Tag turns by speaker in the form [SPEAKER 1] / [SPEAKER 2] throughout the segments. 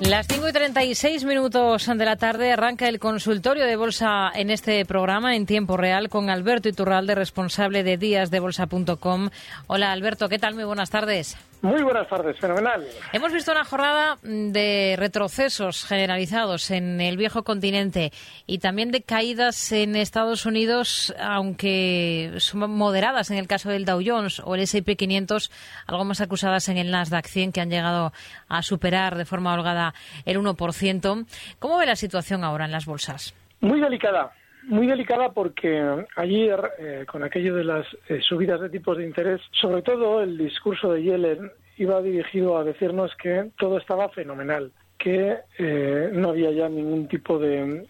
[SPEAKER 1] Las 5 y 36 minutos de la tarde arranca el consultorio de bolsa en este programa en tiempo real con Alberto Iturralde, responsable de díasdebolsa.com. Hola Alberto, ¿qué tal? Muy buenas tardes.
[SPEAKER 2] Muy buenas tardes, fenomenal.
[SPEAKER 1] Hemos visto una jornada de retrocesos generalizados en el viejo continente y también de caídas en Estados Unidos, aunque son moderadas en el caso del Dow Jones o el S&P 500, algo más acusadas en el Nasdaq 100 que han llegado a superar de forma holgada el 1%. ¿Cómo ve la situación ahora en las bolsas?
[SPEAKER 2] Muy delicada muy delicada porque ayer, eh, con aquello de las eh, subidas de tipos de interés, sobre todo el discurso de Yellen iba dirigido a decirnos que todo estaba fenomenal que eh, no había ya ningún tipo de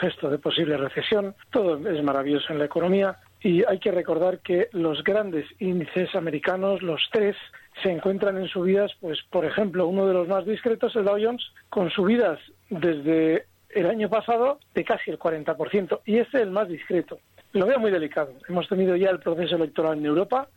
[SPEAKER 2] gesto de posible recesión, todo es maravilloso en la economía y hay que recordar que los grandes índices americanos, los tres, se encuentran en subidas, pues por ejemplo, uno de los más discretos, el Dow Jones, con subidas desde el año pasado de casi el 40%, y este es el más discreto. Lo veo muy delicado. Hemos tenido ya el proceso electoral en Europa.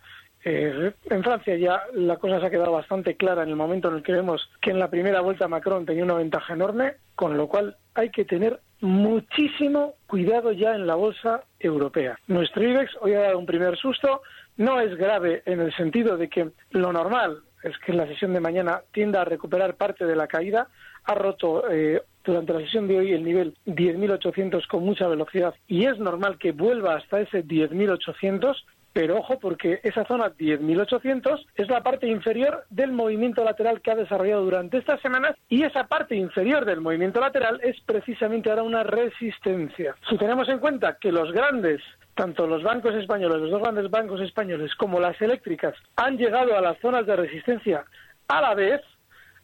[SPEAKER 2] Eh, en Francia ya la cosa se ha quedado bastante clara en el momento en el que vemos que en la primera vuelta Macron tenía una ventaja enorme, con lo cual hay que tener muchísimo cuidado ya en la bolsa europea. Nuestro IBEX hoy ha dado un primer susto, no es grave en el sentido de que lo normal es que en la sesión de mañana tienda a recuperar parte de la caída, ha roto eh, durante la sesión de hoy el nivel 10.800 con mucha velocidad y es normal que vuelva hasta ese 10.800, pero ojo porque esa zona 10.800 es la parte inferior del movimiento lateral que ha desarrollado durante estas semanas y esa parte inferior del movimiento lateral es precisamente ahora una resistencia. Si tenemos en cuenta que los grandes tanto los bancos españoles, los dos grandes bancos españoles, como las eléctricas han llegado a las zonas de resistencia a la vez,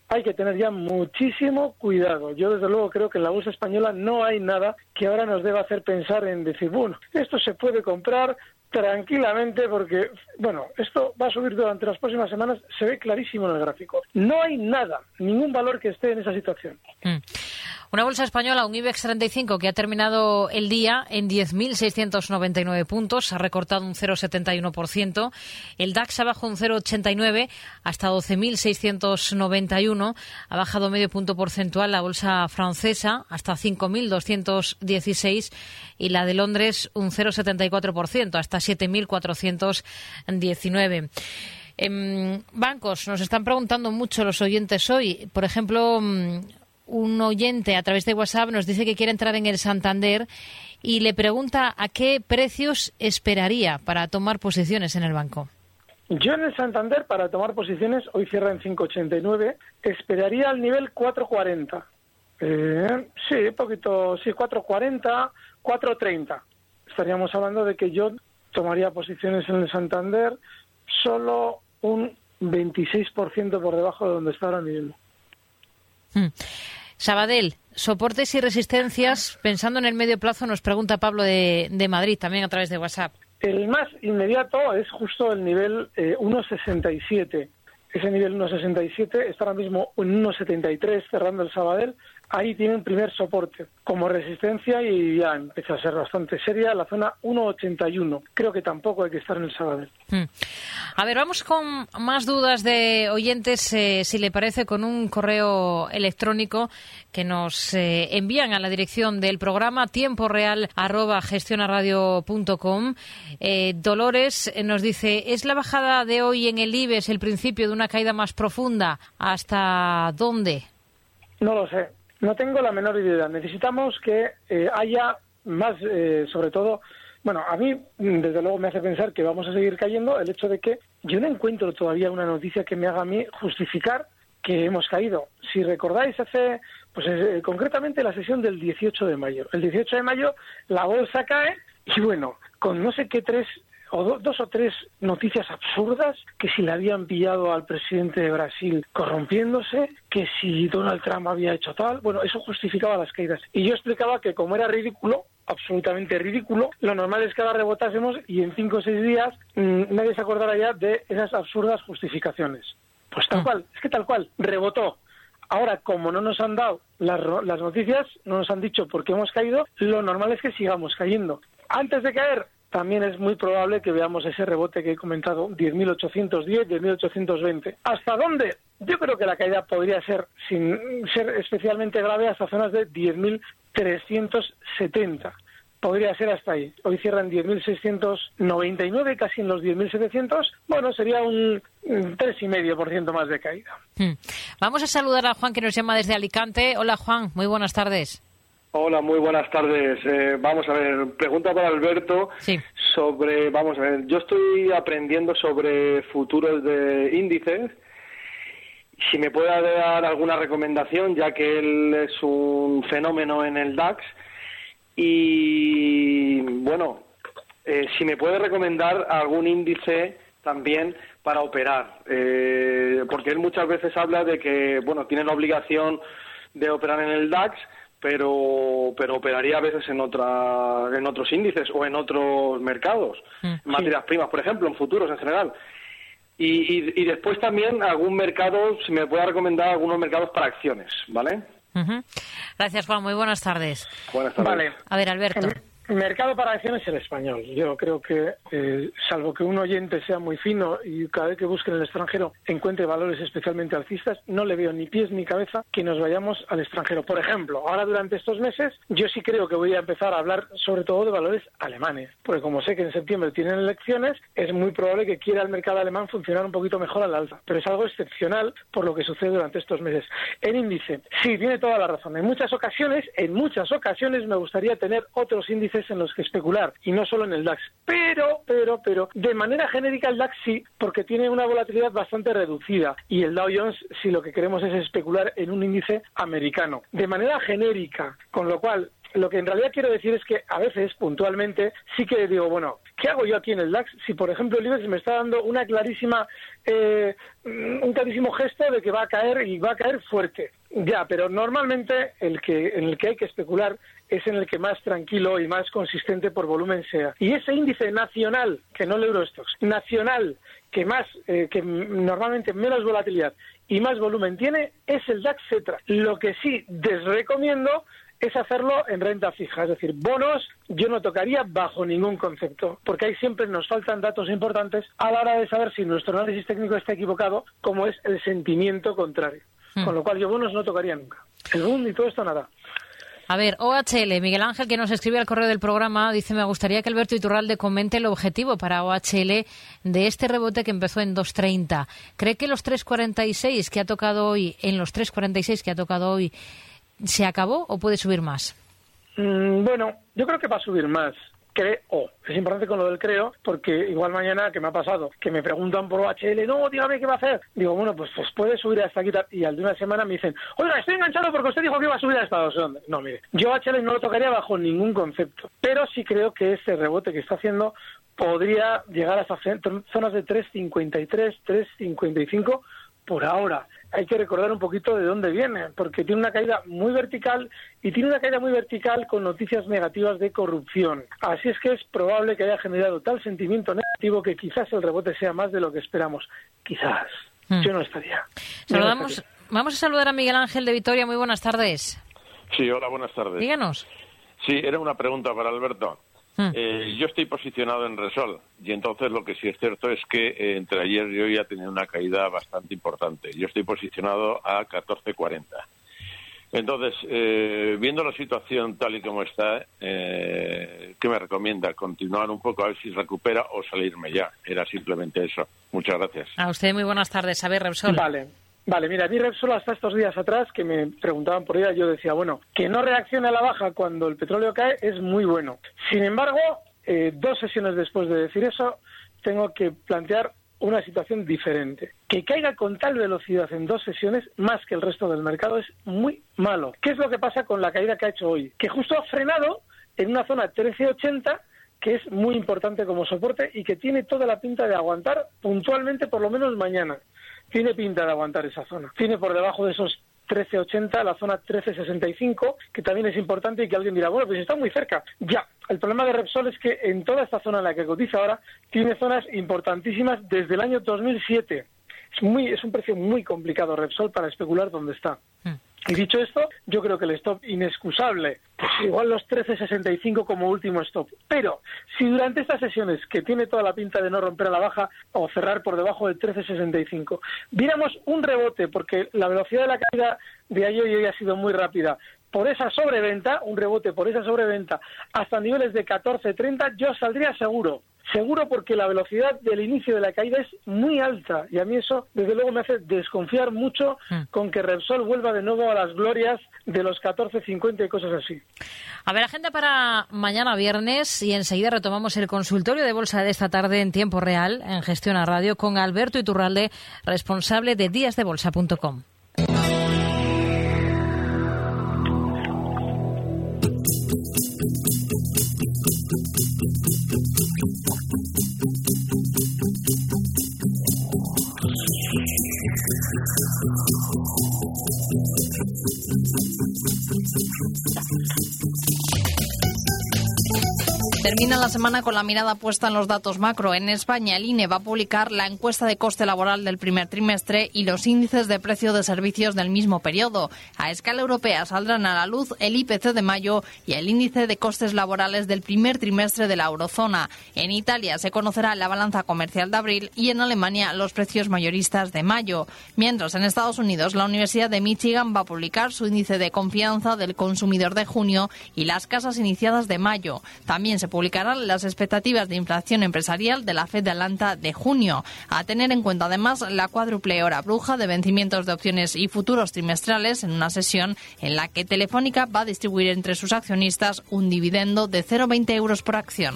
[SPEAKER 2] hay que tener ya muchísimo cuidado. Yo desde luego creo que en la bolsa española no hay nada que ahora nos deba hacer pensar en decir, bueno, esto se puede comprar tranquilamente porque, bueno, esto va a subir durante las próximas semanas, se ve clarísimo en el gráfico. No hay nada, ningún valor que esté en esa situación.
[SPEAKER 1] Mm. Una bolsa española, un IBEX 35, que ha terminado el día en 10.699 puntos, ha recortado un 0,71%. El DAX ha bajado un 0,89 hasta 12.691, ha bajado medio punto porcentual la bolsa francesa hasta 5.216 y la de Londres un 0,74% hasta 7.419. En bancos nos están preguntando mucho los oyentes hoy. Por ejemplo, mm, un oyente a través de WhatsApp nos dice que quiere entrar en el Santander y le pregunta a qué precios esperaría para tomar posiciones en el banco.
[SPEAKER 2] Yo en el Santander, para tomar posiciones, hoy cierra en 5,89, esperaría al nivel 4,40. Eh, sí, poquito, sí, 4,40, 4,30. Estaríamos hablando de que yo tomaría posiciones en el Santander solo un 26% por debajo de donde está ahora mismo.
[SPEAKER 1] Hmm. Sabadell, soportes y resistencias, pensando en el medio plazo, nos pregunta Pablo de, Madrid, también a través de WhatsApp.
[SPEAKER 2] El más inmediato es justo el nivel 1,67. Eh, Ese nivel 1,67 está ahora mismo en 1,73 cerrando el Sabadell. Ahí tiene un primer soporte como resistencia y ya empieza a ser bastante seria la zona 1,81. Creo que tampoco hay que estar en el Sabadell. Hmm.
[SPEAKER 1] A ver, vamos con más dudas de oyentes, eh, si le parece, con un correo electrónico que nos eh, envían a la dirección del programa tiempo real arroba gestionaradio.com. Eh, Dolores nos dice, ¿es la bajada de hoy en el IBEX el principio de una caída más profunda? ¿Hasta dónde?
[SPEAKER 2] No lo sé. No tengo la menor idea. Necesitamos que eh, haya más, eh, sobre todo, bueno, a mí desde luego me hace pensar que vamos a seguir cayendo el hecho de que yo no encuentro todavía una noticia que me haga a mí justificar que hemos caído. Si recordáis hace, pues eh, concretamente la sesión del 18 de mayo. El 18 de mayo la bolsa cae y bueno, con no sé qué tres o dos o tres noticias absurdas, que si le habían pillado al presidente de Brasil corrompiéndose, que si Donald Trump había hecho tal, bueno, eso justificaba las caídas. Y yo explicaba que como era ridículo, absolutamente ridículo, lo normal es que ahora rebotásemos y en cinco o seis días mm, nadie se acordara ya de esas absurdas justificaciones. Pues tal ah. cual, es que tal cual, rebotó. Ahora, como no nos han dado las, las noticias, no nos han dicho por qué hemos caído, lo normal es que sigamos cayendo. Antes de caer, también es muy probable que veamos ese rebote que he comentado, 10.810, 10.820. ¿Hasta dónde? Yo creo que la caída podría ser, sin ser especialmente grave, hasta zonas de 10.370. Podría ser hasta ahí. Hoy cierran 10.699, casi en los 10.700. Bueno, sería un 3,5% más de caída. Hmm.
[SPEAKER 1] Vamos a saludar a Juan que nos llama desde Alicante. Hola Juan, muy buenas tardes.
[SPEAKER 3] Hola, muy buenas tardes. Eh, vamos a ver, pregunta para Alberto sobre, vamos a ver, yo estoy aprendiendo sobre futuros de índices. Si me puede dar alguna recomendación, ya que él es un fenómeno en el DAX. Y bueno, eh, si me puede recomendar algún índice también para operar, eh, porque él muchas veces habla de que, bueno, tiene la obligación de operar en el DAX, pero pero operaría a veces en otra en otros índices o en otros mercados. Mm. materias primas por ejemplo en futuros en general. Y, y, después también algún mercado si me puede recomendar algunos mercados para acciones vale
[SPEAKER 1] gracias Juan. Muy buenas tardes.
[SPEAKER 3] Buenas tardes.
[SPEAKER 2] Vale.
[SPEAKER 1] a ver Alberto
[SPEAKER 2] mercado para acciones es el español. Yo creo que, eh, salvo que un oyente sea muy fino y cada vez que busque en el extranjero encuentre valores especialmente alcistas, no le veo ni pies ni cabeza que nos vayamos al extranjero. Por ejemplo, ahora durante estos meses, yo sí creo que voy a empezar a hablar sobre todo de valores alemanes, porque como sé que en septiembre tienen elecciones, es muy probable que quiera el mercado alemán funcionar un poquito mejor al alza. Pero es algo excepcional por lo que sucede durante estos meses. El índice, sí, tiene toda la razón. En muchas ocasiones, en muchas ocasiones me gustaría tener otros índices en los que especular y no solo en el DAX. Pero, pero, pero, de manera genérica el DAX sí, porque tiene una volatilidad bastante reducida y el Dow Jones si lo que queremos es especular en un índice americano. De manera genérica, con lo cual lo que en realidad quiero decir es que a veces, puntualmente, sí que digo, bueno, ¿qué hago yo aquí en el DAX? Si, por ejemplo, el IBEX me está dando una clarísima, eh, un clarísimo gesto de que va a caer y va a caer fuerte. Ya, pero normalmente el que, en el que hay que especular es en el que más tranquilo y más consistente por volumen sea. Y ese índice nacional, que no el Eurostox, nacional, que más, eh, que normalmente menos volatilidad y más volumen tiene, es el DAX Cetra. Lo que sí desrecomiendo es hacerlo en renta fija, es decir, bonos yo no tocaría bajo ningún concepto, porque ahí siempre nos faltan datos importantes a la hora de saber si nuestro análisis técnico está equivocado, como es el sentimiento contrario. Hmm. Con lo cual yo bonos no tocaría nunca. El boom y todo esto nada.
[SPEAKER 1] A ver, OHL, Miguel Ángel, que nos escribe al correo del programa, dice, me gustaría que Alberto Iturralde comente el objetivo para OHL de este rebote que empezó en 2.30. ¿Cree que los 3.46 que ha tocado hoy, en los 3.46 que ha tocado hoy, se acabó o puede subir más?
[SPEAKER 2] Mm, bueno, yo creo que va a subir más creo. Es importante con lo del creo, porque igual mañana, que me ha pasado, que me preguntan por OHL, no, dígame qué va a hacer. Digo, bueno, pues, pues puede subir hasta aquí. Y al de una semana me dicen, oiga, estoy enganchado porque usted dijo que iba a subir hasta dónde. No, mire, yo OHL no lo tocaría bajo ningún concepto, pero sí creo que ese rebote que está haciendo podría llegar hasta zonas de 3.53, 3.55 por ahora hay que recordar un poquito de dónde viene, porque tiene una caída muy vertical y tiene una caída muy vertical con noticias negativas de corrupción. Así es que es probable que haya generado tal sentimiento negativo que quizás el rebote sea más de lo que esperamos. Quizás. Hmm. Yo no estaría.
[SPEAKER 1] Saludamos, Vamos a saludar a Miguel Ángel de Vitoria. Muy buenas tardes.
[SPEAKER 4] Sí, hola, buenas tardes.
[SPEAKER 1] Díganos.
[SPEAKER 4] Sí, era una pregunta para Alberto.
[SPEAKER 1] Hmm.
[SPEAKER 4] Eh, yo estoy posicionado en Resol y entonces lo que sí es cierto es que eh, entre ayer y hoy ha tenido una caída bastante importante. Yo estoy posicionado a 14.40. Entonces, eh, viendo la situación tal y como está, eh, ¿qué me recomienda? ¿Continuar un poco a ver si recupera o salirme ya? Era simplemente eso. Muchas gracias.
[SPEAKER 1] A usted muy buenas tardes. A ver, Repsol.
[SPEAKER 2] Vale. Vale, mira, mí Repsol hasta estos días atrás que me preguntaban por ella, yo decía, bueno, que no reaccione a la baja cuando el petróleo cae es muy bueno. Sin embargo, eh, dos sesiones después de decir eso, tengo que plantear una situación diferente. Que caiga con tal velocidad en dos sesiones, más que el resto del mercado, es muy malo. ¿Qué es lo que pasa con la caída que ha hecho hoy? Que justo ha frenado en una zona 1380 que es muy importante como soporte y que tiene toda la pinta de aguantar puntualmente por lo menos mañana. Tiene pinta de aguantar esa zona. Tiene por debajo de esos 13.80 la zona 13.65, que también es importante y que alguien dirá, bueno, pues está muy cerca. Ya, el problema de Repsol es que en toda esta zona en la que cotiza ahora, tiene zonas importantísimas desde el año 2007. Es, muy, es un precio muy complicado Repsol para especular dónde está. Y dicho esto, yo creo que el stop inexcusable, pues igual los 13.65 como último stop. Pero si durante estas sesiones, que tiene toda la pinta de no romper a la baja o cerrar por debajo del 13.65, viéramos un rebote, porque la velocidad de la caída de ayer y hoy ha sido muy rápida, por esa sobreventa, un rebote por esa sobreventa, hasta niveles de 14.30, yo saldría seguro. Seguro porque la velocidad del inicio de la caída es muy alta y a mí eso desde luego me hace desconfiar mucho con que Repsol vuelva de nuevo a las glorias de los 14.50 y cosas así.
[SPEAKER 1] A ver, agenda para mañana viernes y enseguida retomamos el consultorio de bolsa de esta tarde en tiempo real en Gestión a Radio con Alberto Iturralde, responsable de díasdebolsa.com. Oh.
[SPEAKER 5] Termina la semana con la mirada puesta en los datos macro. En España, el INE va a publicar la encuesta de coste laboral del primer trimestre y los índices de precio de servicios del mismo periodo. A escala europea saldrán a la luz el IPC de mayo y el índice de costes laborales del primer trimestre de la eurozona. En Italia se conocerá la balanza comercial de abril y en Alemania los precios mayoristas de mayo. Mientras en Estados Unidos, la Universidad de Michigan va a publicar su índice de confianza del consumidor de junio y las casas iniciadas de mayo. También se publicarán las expectativas de inflación empresarial de la Fed de Atlanta de junio. A tener en cuenta además la cuádruple hora bruja de vencimientos de opciones y futuros trimestrales en una sesión en la que Telefónica va a distribuir entre sus accionistas un dividendo de 0,20 euros por acción.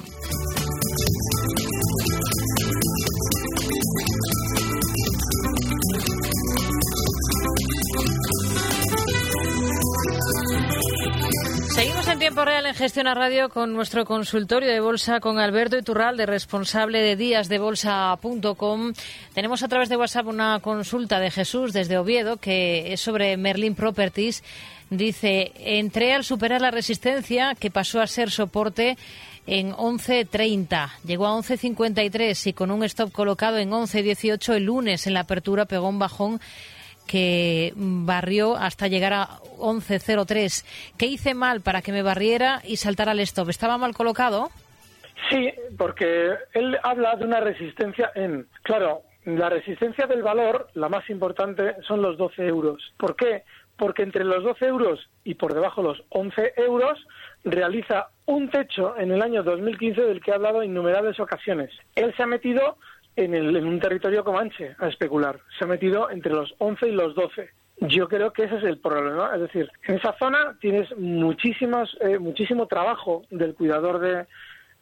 [SPEAKER 1] Tiempo real en Gestión a Radio con nuestro consultorio de bolsa con Alberto Iturralde, responsable de díasdebolsa.com. Tenemos a través de WhatsApp una consulta de Jesús desde Oviedo que es sobre Merlin Properties. Dice, entré al superar la resistencia que pasó a ser soporte en 11.30. Llegó a 11.53 y con un stop colocado en 11.18 el lunes en la apertura pegó un bajón que barrió hasta llegar a 11.03. ¿Qué hice mal para que me barriera y saltara al stop? ¿Estaba mal colocado?
[SPEAKER 2] Sí, porque él habla de una resistencia en... Claro, la resistencia del valor, la más importante, son los 12 euros. ¿Por qué? Porque entre los 12 euros y por debajo los 11 euros realiza un techo en el año 2015 del que ha hablado en innumerables ocasiones. Él se ha metido en, el, en un territorio comanche a especular. Se ha metido entre los 11 y los 12. Yo creo que ese es el problema. Es decir, en esa zona tienes muchísimas, eh, muchísimo trabajo del cuidador de,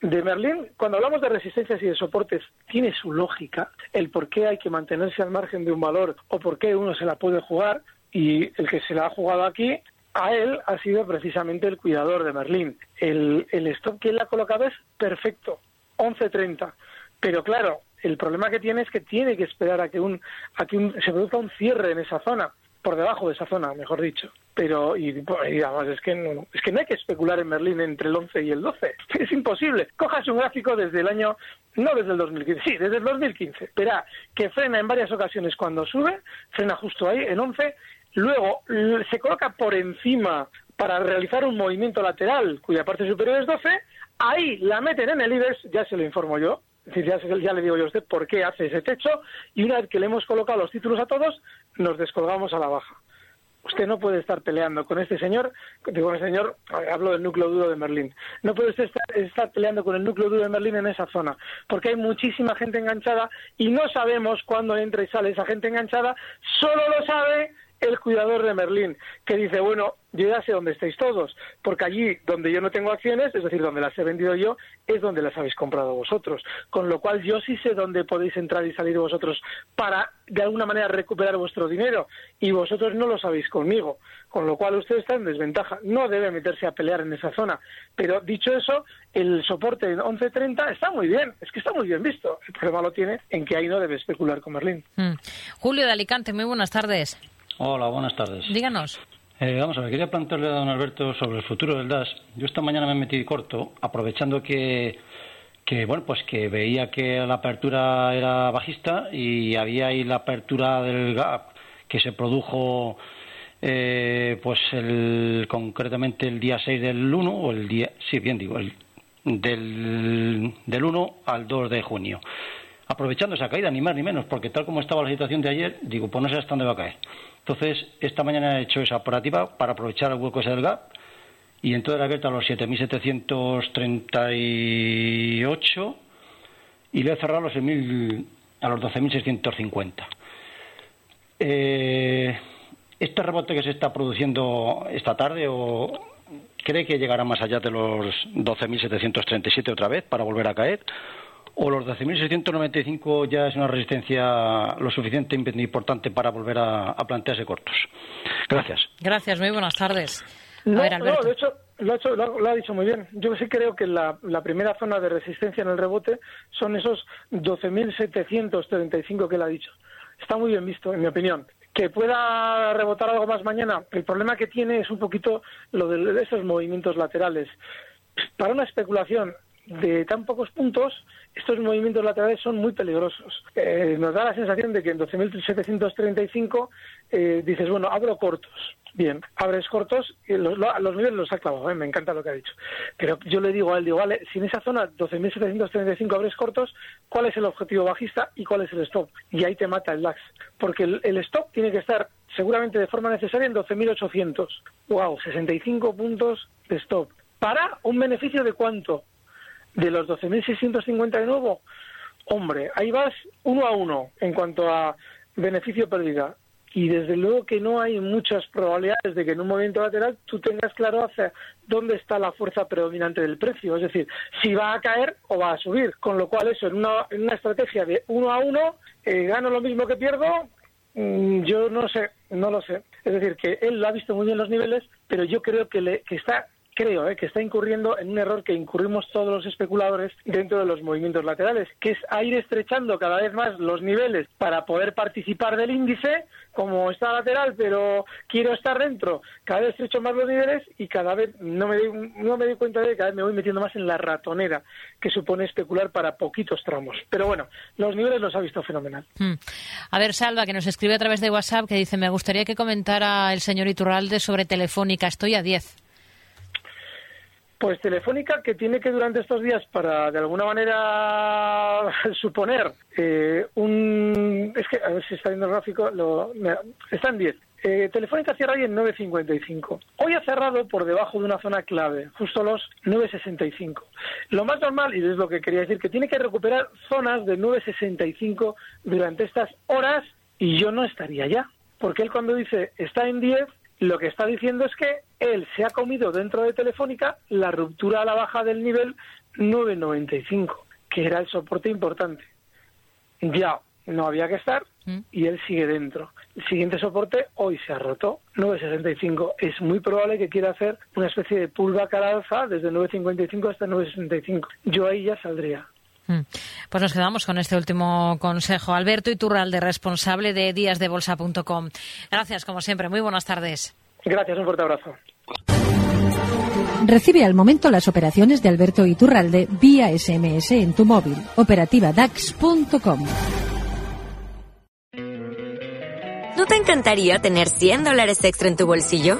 [SPEAKER 2] de Merlín. Cuando hablamos de resistencias y de soportes, tiene su lógica. El por qué hay que mantenerse al margen de un valor o por qué uno se la puede jugar. Y el que se la ha jugado aquí, a él ha sido precisamente el cuidador de Merlín. El, el stop que él ha colocado es perfecto, 11.30. Pero claro, el problema que tiene es que tiene que esperar a que un, a que un, se produzca un cierre en esa zona, por debajo de esa zona, mejor dicho. Pero, y, además, es que, no, es que no hay que especular en Berlín entre el 11 y el 12. Es imposible. Cojas un gráfico desde el año, no desde el 2015, sí, desde el 2015. Verá que frena en varias ocasiones cuando sube, frena justo ahí, en 11, luego se coloca por encima para realizar un movimiento lateral cuya parte superior es 12, ahí la meten en el IBEX, ya se lo informo yo, ya, ya, le digo yo a usted por qué hace ese techo y una vez que le hemos colocado los títulos a todos, nos descolgamos a la baja. Usted no puede estar peleando con este señor, digo, el señor, hablo del núcleo duro de Merlín, no puede usted estar, peleando con el núcleo duro de Merlín en esa zona, porque hay muchísima gente enganchada y no sabemos cuándo entra y sale esa gente enganchada, solo lo sabe el cuidador de Merlín, que dice, bueno, yo ya sé dónde estáis todos, porque allí donde yo no tengo acciones, es decir, donde las he vendido yo, es donde las habéis comprado vosotros. Con lo cual yo sí sé dónde podéis entrar y salir vosotros para, de alguna manera, recuperar vuestro dinero. Y vosotros no lo sabéis conmigo. Con lo cual usted está en desventaja. No debe meterse a pelear en esa zona. Pero dicho eso, el soporte en 11.30 está muy bien. Es que está muy bien visto. El problema lo tiene en que ahí no debe especular con Merlín.
[SPEAKER 1] Mm. Julio de Alicante, muy buenas tardes.
[SPEAKER 6] Hola, buenas tardes.
[SPEAKER 1] Díganos.
[SPEAKER 6] Eh, vamos a ver, quería plantearle a don Alberto sobre el futuro del DAS. Yo esta mañana me metí corto, aprovechando que, que bueno, pues que veía que la apertura era bajista y había ahí la apertura del gap que se produjo eh, pues el, concretamente el día 6 del 1 o el día sí bien digo el, del, del 1 al 2 de junio aprovechando esa caída ni más ni menos porque tal como estaba la situación de ayer digo pues no sé hasta dónde va a caer entonces, esta mañana he hecho esa operativa para aprovechar el hueco ese del gap y entonces he abierto a los 7.738 y le he cerrado a los, 6.000, a los 12.650. Eh, este rebote que se está produciendo esta tarde o cree que llegará más allá de los 12.737 otra vez para volver a caer o los 12.695 ya es una resistencia lo suficientemente importante para volver a, plantearse cortos. Gracias.
[SPEAKER 1] Gracias, muy buenas tardes.
[SPEAKER 2] No, de hecho, lo ha, dicho muy bien. Yo sí creo que la, primera zona de resistencia en el rebote son esos 12.735 que él ha dicho. Está muy bien visto, en mi opinión. Que pueda rebotar algo más mañana, el problema que tiene es un poquito lo de esos movimientos laterales. Para una especulación de tan pocos puntos, estos movimientos laterales son muy peligrosos. Eh, nos da la sensación de que en 12.735 eh, dices, bueno, abro cortos. Bien, abres cortos y los, los niveles los ha clavado, ¿eh? me encanta lo que ha dicho. Pero yo le digo a él, digo, vale, si en esa zona 12.735 abres cortos, ¿cuál es el objetivo bajista y cuál es el stop? Y ahí te mata el DAX. Porque el, el stop tiene que estar seguramente de forma necesaria en 12.800. ¡Wow! 65 puntos de stop. ¿Para un beneficio de cuánto? De los 12.650 de nuevo, hombre, ahí vas uno a uno en cuanto a beneficio-pérdida. Y desde luego que no hay muchas probabilidades de que en un movimiento lateral tú tengas claro hacia dónde está la fuerza predominante del precio. Es decir, si va a caer o va a subir. Con lo cual eso, en una, en una estrategia de uno a uno, eh, gano lo mismo que pierdo, mm, yo no sé, no lo sé. Es decir, que él lo ha visto muy bien los niveles, pero yo creo que, le, que está creo eh, que está incurriendo en un error que incurrimos todos los especuladores dentro de los movimientos laterales, que es ir estrechando cada vez más los niveles para poder participar del índice, como está lateral, pero quiero estar dentro, cada vez estrecho más los niveles y cada vez no me, doy, no me doy cuenta de que cada vez me voy metiendo más en la ratonera que supone especular para poquitos tramos. Pero bueno, los niveles los ha visto fenomenal. Hmm.
[SPEAKER 1] A ver, Salva, que nos escribe a través de WhatsApp, que dice, me gustaría que comentara el señor Iturralde sobre Telefónica, estoy a 10.
[SPEAKER 2] Pues Telefónica, que tiene que durante estos días, para de alguna manera suponer eh, un. Es que, a ver si está viendo el gráfico, lo, está en 10. Eh, Telefónica cierra hoy en 9.55. Hoy ha cerrado por debajo de una zona clave, justo los 9.65. Lo más normal, y es lo que quería decir, que tiene que recuperar zonas de 9.65 durante estas horas, y yo no estaría ya. Porque él cuando dice está en 10, lo que está diciendo es que él se ha comido dentro de Telefónica la ruptura a la baja del nivel 9.95, que era el soporte importante. Ya no había que estar mm. y él sigue dentro. El siguiente soporte hoy se ha roto, 9.65. Es muy probable que quiera hacer una especie de pullback a la alza desde 9.55 hasta 9.65. Yo ahí ya saldría.
[SPEAKER 1] Mm. Pues nos quedamos con este último consejo. Alberto Iturralde, responsable de díasdebolsa.com. Gracias, como siempre. Muy buenas tardes.
[SPEAKER 2] Gracias, un fuerte abrazo.
[SPEAKER 7] Recibe al momento las operaciones de Alberto Iturralde vía SMS en tu móvil. Operativa DAX.com.
[SPEAKER 8] ¿No te encantaría tener 100 dólares extra en tu bolsillo?